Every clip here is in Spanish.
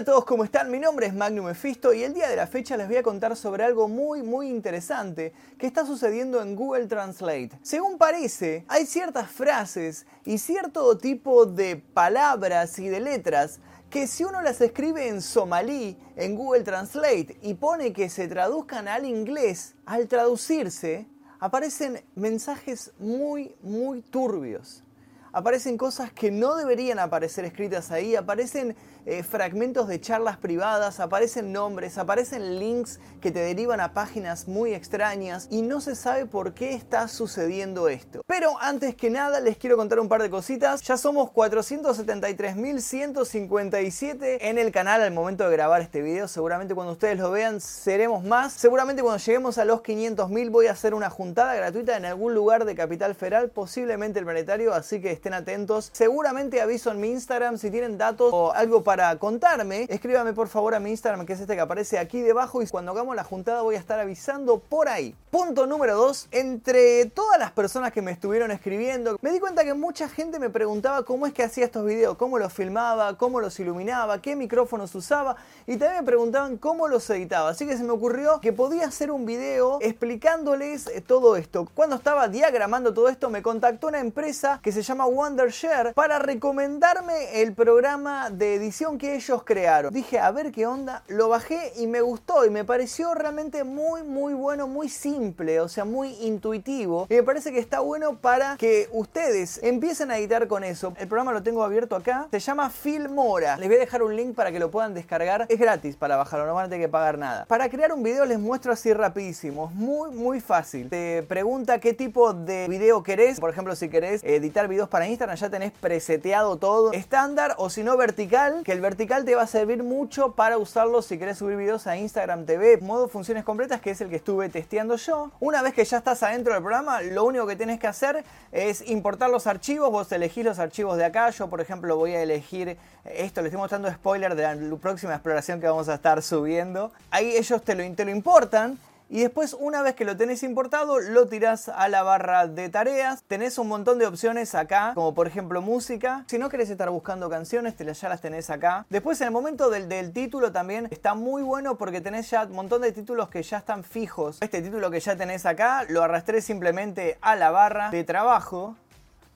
A todos, ¿cómo están? Mi nombre es Magnum Mephisto y el día de la fecha les voy a contar sobre algo muy muy interesante que está sucediendo en Google Translate. Según parece, hay ciertas frases y cierto tipo de palabras y de letras que si uno las escribe en somalí en Google Translate y pone que se traduzcan al inglés, al traducirse, aparecen mensajes muy muy turbios aparecen cosas que no deberían aparecer escritas ahí, aparecen eh, fragmentos de charlas privadas, aparecen nombres, aparecen links que te derivan a páginas muy extrañas y no se sabe por qué está sucediendo esto. Pero antes que nada les quiero contar un par de cositas. Ya somos 473.157 en el canal al momento de grabar este video. Seguramente cuando ustedes lo vean seremos más. Seguramente cuando lleguemos a los 500.000 voy a hacer una juntada gratuita en algún lugar de Capital Federal, posiblemente el planetario, así que estén atentos. Seguramente aviso en mi Instagram si tienen datos o algo para contarme. Escríbame por favor a mi Instagram, que es este que aparece aquí debajo, y cuando hagamos la juntada voy a estar avisando por ahí. Punto número 2. Entre todas las personas que me estuvieron escribiendo, me di cuenta que mucha gente me preguntaba cómo es que hacía estos videos, cómo los filmaba, cómo los iluminaba, qué micrófonos usaba, y también me preguntaban cómo los editaba. Así que se me ocurrió que podía hacer un video explicándoles eh, todo esto. Cuando estaba diagramando todo esto, me contactó una empresa que se llama Wondershare para recomendarme el programa de edición que ellos crearon. Dije, a ver qué onda, lo bajé y me gustó y me pareció realmente muy, muy bueno, muy simple, o sea, muy intuitivo. Y me parece que está bueno para que ustedes empiecen a editar con eso. El programa lo tengo abierto acá, se llama Filmora. Les voy a dejar un link para que lo puedan descargar. Es gratis para bajarlo, no van a tener que pagar nada. Para crear un video les muestro así rapidísimo, es muy, muy fácil. Te pregunta qué tipo de video querés. Por ejemplo, si querés editar videos para Instagram, ya tenés preseteado todo estándar o si no vertical, que el vertical te va a servir mucho para usarlo si querés subir videos a Instagram TV, modo funciones completas, que es el que estuve testeando yo. Una vez que ya estás adentro del programa, lo único que tienes que hacer es importar los archivos, vos elegís los archivos de acá, yo por ejemplo voy a elegir esto, le estoy mostrando spoiler de la próxima exploración que vamos a estar subiendo. Ahí ellos te lo, te lo importan y después, una vez que lo tenés importado, lo tirás a la barra de tareas. Tenés un montón de opciones acá, como por ejemplo música. Si no querés estar buscando canciones, te ya las tenés acá. Después, en el momento del, del título también está muy bueno porque tenés ya un montón de títulos que ya están fijos. Este título que ya tenés acá, lo arrastré simplemente a la barra de trabajo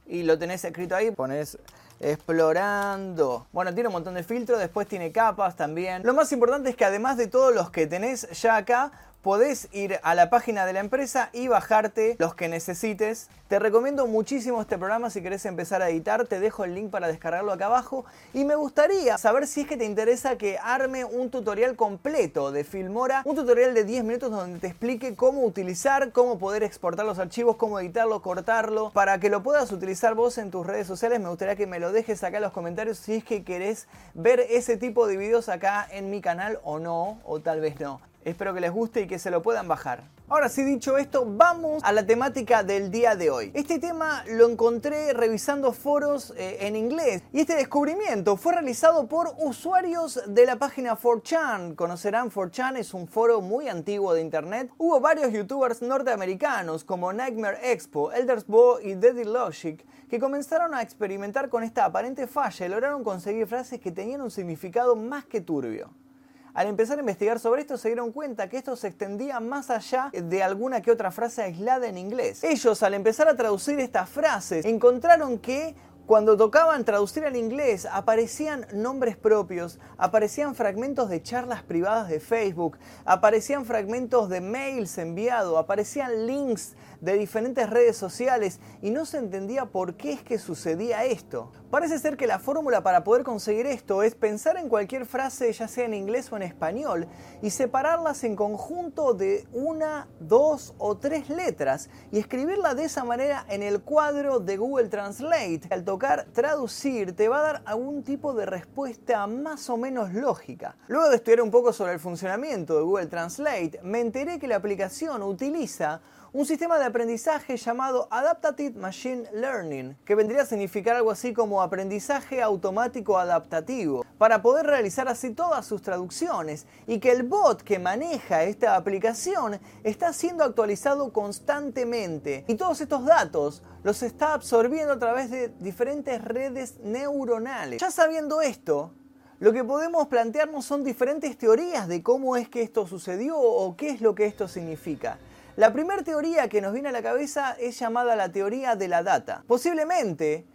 y lo tenés escrito ahí. Pones explorando. Bueno, tiene un montón de filtros, después tiene capas también. Lo más importante es que además de todos los que tenés ya acá, podés ir a la página de la empresa y bajarte los que necesites. Te recomiendo muchísimo este programa si querés empezar a editar, te dejo el link para descargarlo acá abajo y me gustaría saber si es que te interesa que arme un tutorial completo de Filmora, un tutorial de 10 minutos donde te explique cómo utilizar, cómo poder exportar los archivos, cómo editarlo, cortarlo, para que lo puedas utilizar vos en tus redes sociales. Me gustaría que me lo dejes acá en los comentarios si es que querés ver ese tipo de videos acá en mi canal o no, o tal vez no. Espero que les guste y que se lo puedan bajar. Ahora sí, dicho esto, vamos a la temática del día de hoy. Este tema lo encontré revisando foros eh, en inglés y este descubrimiento fue realizado por usuarios de la página 4chan. Conocerán 4chan, es un foro muy antiguo de internet. Hubo varios youtubers norteamericanos como Nightmare Expo, Eldersbo y Daddy Logic que comenzaron a experimentar con esta aparente falla y lograron conseguir frases que tenían un significado más que turbio. Al empezar a investigar sobre esto se dieron cuenta que esto se extendía más allá de alguna que otra frase aislada en inglés. Ellos al empezar a traducir estas frases encontraron que cuando tocaban traducir al inglés, aparecían nombres propios, aparecían fragmentos de charlas privadas de Facebook, aparecían fragmentos de mails enviados, aparecían links de diferentes redes sociales y no se entendía por qué es que sucedía esto. Parece ser que la fórmula para poder conseguir esto es pensar en cualquier frase, ya sea en inglés o en español, y separarlas en conjunto de una, dos o tres letras y escribirla de esa manera en el cuadro de Google Translate traducir te va a dar algún tipo de respuesta más o menos lógica. Luego de estudiar un poco sobre el funcionamiento de Google Translate, me enteré que la aplicación utiliza un sistema de aprendizaje llamado Adaptative Machine Learning, que vendría a significar algo así como aprendizaje automático adaptativo, para poder realizar así todas sus traducciones, y que el bot que maneja esta aplicación está siendo actualizado constantemente, y todos estos datos los está absorbiendo a través de diferentes redes neuronales. Ya sabiendo esto, lo que podemos plantearnos son diferentes teorías de cómo es que esto sucedió o qué es lo que esto significa. La primera teoría que nos viene a la cabeza es llamada la teoría de la data. Posiblemente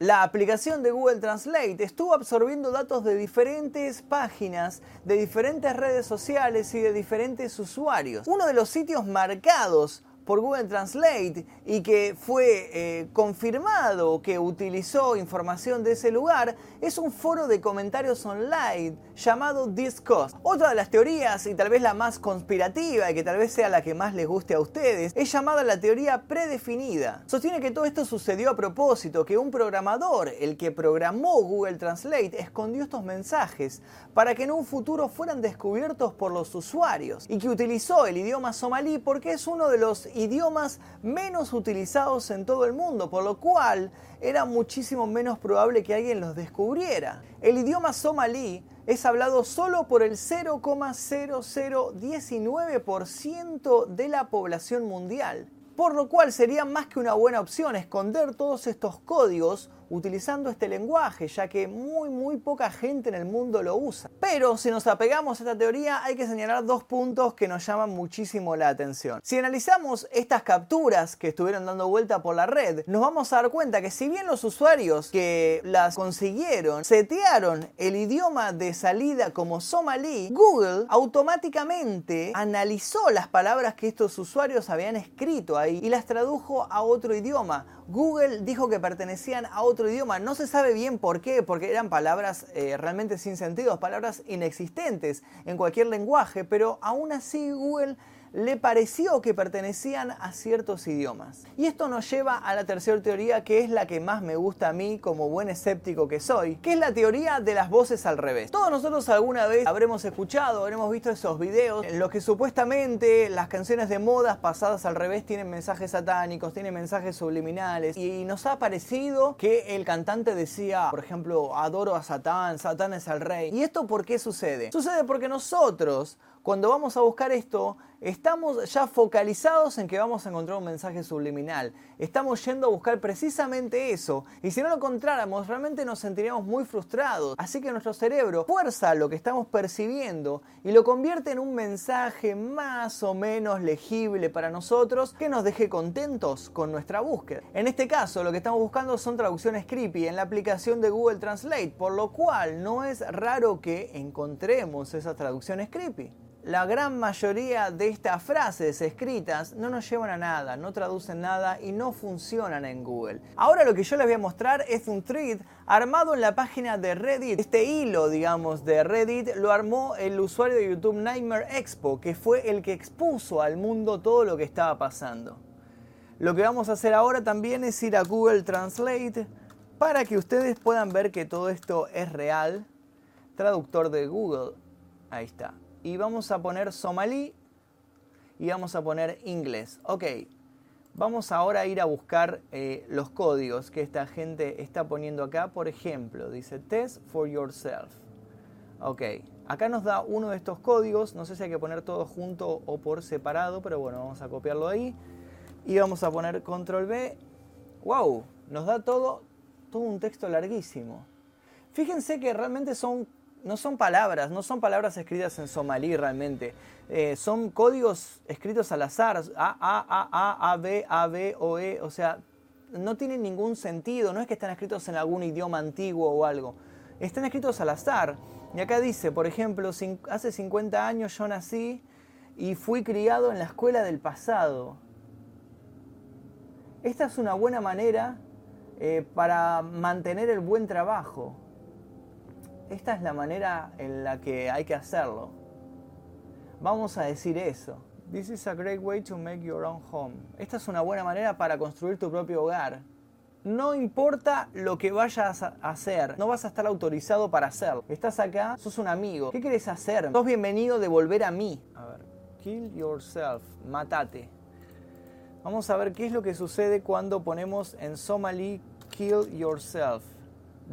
la aplicación de Google Translate estuvo absorbiendo datos de diferentes páginas, de diferentes redes sociales y de diferentes usuarios. Uno de los sitios marcados por Google Translate y que fue eh, confirmado que utilizó información de ese lugar es un foro de comentarios online llamado Discuss. Otra de las teorías, y tal vez la más conspirativa y que tal vez sea la que más les guste a ustedes, es llamada la teoría predefinida. Sostiene que todo esto sucedió a propósito, que un programador, el que programó Google Translate, escondió estos mensajes para que en un futuro fueran descubiertos por los usuarios y que utilizó el idioma somalí porque es uno de los idiomas menos utilizados en todo el mundo, por lo cual era muchísimo menos probable que alguien los descubriera. El idioma somalí es hablado solo por el 0,0019% de la población mundial, por lo cual sería más que una buena opción esconder todos estos códigos utilizando este lenguaje, ya que muy muy poca gente en el mundo lo usa. Pero si nos apegamos a esta teoría hay que señalar dos puntos que nos llaman muchísimo la atención. Si analizamos estas capturas que estuvieron dando vuelta por la red, nos vamos a dar cuenta que si bien los usuarios que las consiguieron setearon el idioma de salida como somalí, Google automáticamente analizó las palabras que estos usuarios habían escrito ahí y las tradujo a otro idioma. Google dijo que pertenecían a otro idioma. No se sabe bien por qué, porque eran palabras eh, realmente sin sentido, palabras inexistentes en cualquier lenguaje, pero aún así Google le pareció que pertenecían a ciertos idiomas. Y esto nos lleva a la tercera teoría que es la que más me gusta a mí como buen escéptico que soy, que es la teoría de las voces al revés. Todos nosotros alguna vez habremos escuchado, habremos visto esos videos en los que supuestamente las canciones de modas pasadas al revés tienen mensajes satánicos, tienen mensajes subliminales y nos ha parecido que el cantante decía, por ejemplo, adoro a Satán, Satán es el rey. ¿Y esto por qué sucede? Sucede porque nosotros cuando vamos a buscar esto, estamos ya focalizados en que vamos a encontrar un mensaje subliminal. Estamos yendo a buscar precisamente eso. Y si no lo encontráramos, realmente nos sentiríamos muy frustrados. Así que nuestro cerebro fuerza lo que estamos percibiendo y lo convierte en un mensaje más o menos legible para nosotros que nos deje contentos con nuestra búsqueda. En este caso, lo que estamos buscando son traducciones creepy en la aplicación de Google Translate, por lo cual no es raro que encontremos esas traducciones creepy la gran mayoría de estas frases escritas no nos llevan a nada, no traducen nada y no funcionan en Google. Ahora lo que yo les voy a mostrar es un thread armado en la página de Reddit. Este hilo, digamos, de Reddit lo armó el usuario de YouTube Nightmare Expo, que fue el que expuso al mundo todo lo que estaba pasando. Lo que vamos a hacer ahora también es ir a Google Translate para que ustedes puedan ver que todo esto es real. Traductor de Google. Ahí está y vamos a poner somalí y vamos a poner inglés. Ok, vamos ahora a ir a buscar eh, los códigos que esta gente está poniendo acá. Por ejemplo, dice test for yourself. Ok, acá nos da uno de estos códigos. No sé si hay que poner todo junto o por separado, pero bueno, vamos a copiarlo ahí. Y vamos a poner control B. ¡Wow! Nos da todo, todo un texto larguísimo. Fíjense que realmente son no son palabras, no son palabras escritas en somalí realmente. Eh, son códigos escritos al azar, A, A, A, A, A, B, A, B, O, E, o sea, no tienen ningún sentido, no es que están escritos en algún idioma antiguo o algo, están escritos al azar. Y acá dice, por ejemplo, hace 50 años yo nací y fui criado en la escuela del pasado. Esta es una buena manera eh, para mantener el buen trabajo esta es la manera en la que hay que hacerlo. Vamos a decir eso. This is a great way to make your own home. Esta es una buena manera para construir tu propio hogar. No importa lo que vayas a hacer, no vas a estar autorizado para hacerlo. Estás acá, sos un amigo. ¿Qué quieres hacer? Sos bienvenido de volver a mí. A ver, kill yourself, matate. Vamos a ver qué es lo que sucede cuando ponemos en Somali kill yourself.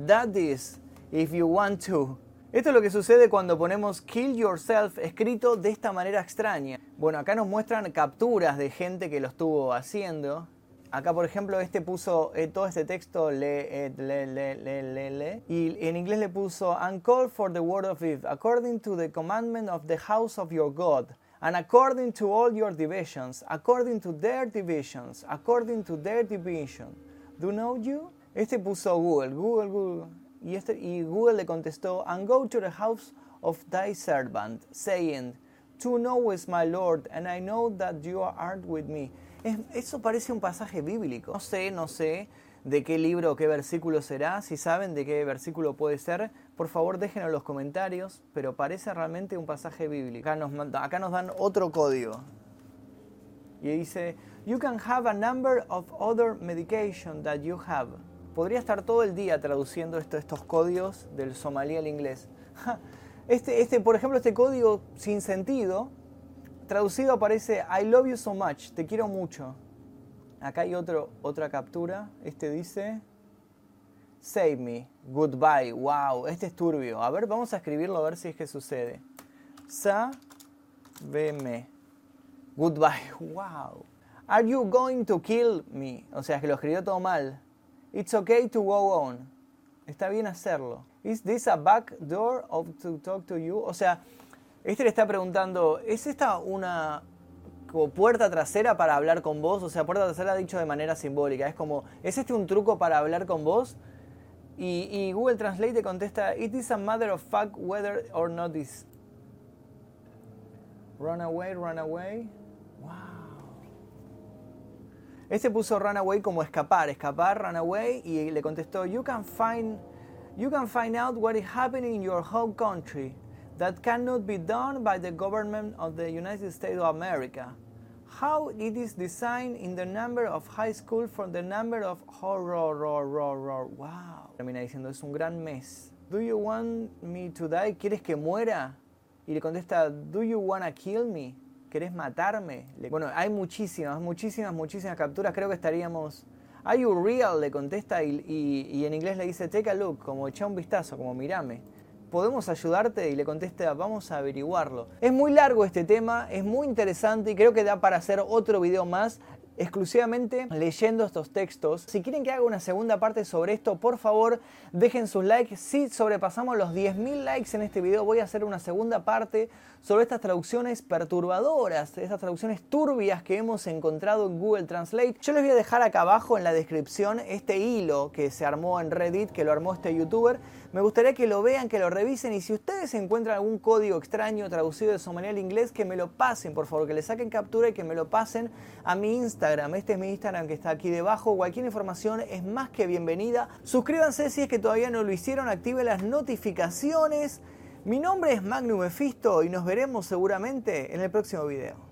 That is if you want to. Esto es lo que sucede cuando ponemos kill yourself escrito de esta manera extraña. Bueno, acá nos muestran capturas de gente que lo estuvo haciendo. Acá, por ejemplo, este puso eh, todo este texto, le, le, le, le, le, y en inglés le puso, and call for the word of it, according to the commandment of the house of your God, and according to all your divisions, according to their divisions, according to their division. Do know you? Este puso Google, Google, Google. Y, este, y Google le contestó, and go to the house of thy servant, saying, To know is my Lord, and I know that you art with me. eso parece un pasaje bíblico. No sé, no sé de qué libro o qué versículo será. Si saben de qué versículo puede ser, por favor déjenlo en los comentarios, pero parece realmente un pasaje bíblico. Acá nos, acá nos dan otro código. Y dice, You can have a number of other medication that you have. Podría estar todo el día traduciendo estos códigos del somalí al inglés. Este, este, por ejemplo, este código sin sentido, traducido aparece I love you so much, te quiero mucho. Acá hay otro, otra captura. Este dice Save me, goodbye, wow, este es turbio. A ver, vamos a escribirlo a ver si es que sucede. Sa, me, goodbye, wow. Are you going to kill me? O sea, es que lo escribió todo mal. It's okay to go on. Está bien hacerlo. Is this a back door of to talk to you? O sea, este le está preguntando, ¿es esta una puerta trasera para hablar con vos? O sea, puerta trasera dicho de manera simbólica. Es como, ¿es este un truco para hablar con vos? Y, y Google Translate te contesta, It is a matter of fact whether or not this. Run away, run away. Wow. Este puso run away como escapar, escapar, run away, y le contestó, You can find you can find out what is happening in your home country that cannot be done by the government of the United States of America. How it is designed in the number of high school from the number of horror, horror, wow. Termina diciendo, es un gran mes. Do you want me to die? ¿Quieres que muera? Y le contesta, Do you wanna kill me? ¿Querés matarme? Bueno, hay muchísimas, muchísimas, muchísimas capturas. Creo que estaríamos Are you real? Le contesta y, en inglés le dice take a look, como echa un vistazo, como mirame. ¿Podemos ayudarte? Y le contesta, vamos a averiguarlo. Es muy largo este tema, es muy interesante y creo que da para hacer otro video más exclusivamente leyendo estos textos. Si quieren que haga una segunda parte sobre esto, por favor dejen sus likes. Si sobrepasamos los 10.000 likes en este video, voy a hacer una segunda parte sobre estas traducciones perturbadoras, estas traducciones turbias que hemos encontrado en Google Translate. Yo les voy a dejar acá abajo en la descripción este hilo que se armó en Reddit, que lo armó este youtuber. Me gustaría que lo vean, que lo revisen y si ustedes encuentran algún código extraño traducido de manera al inglés, que me lo pasen, por favor, que le saquen captura y que me lo pasen a mi Instagram. Este es mi Instagram que está aquí debajo. Cualquier información es más que bienvenida. Suscríbanse si es que todavía no lo hicieron, activen las notificaciones. Mi nombre es Magnum Mephisto y nos veremos seguramente en el próximo video.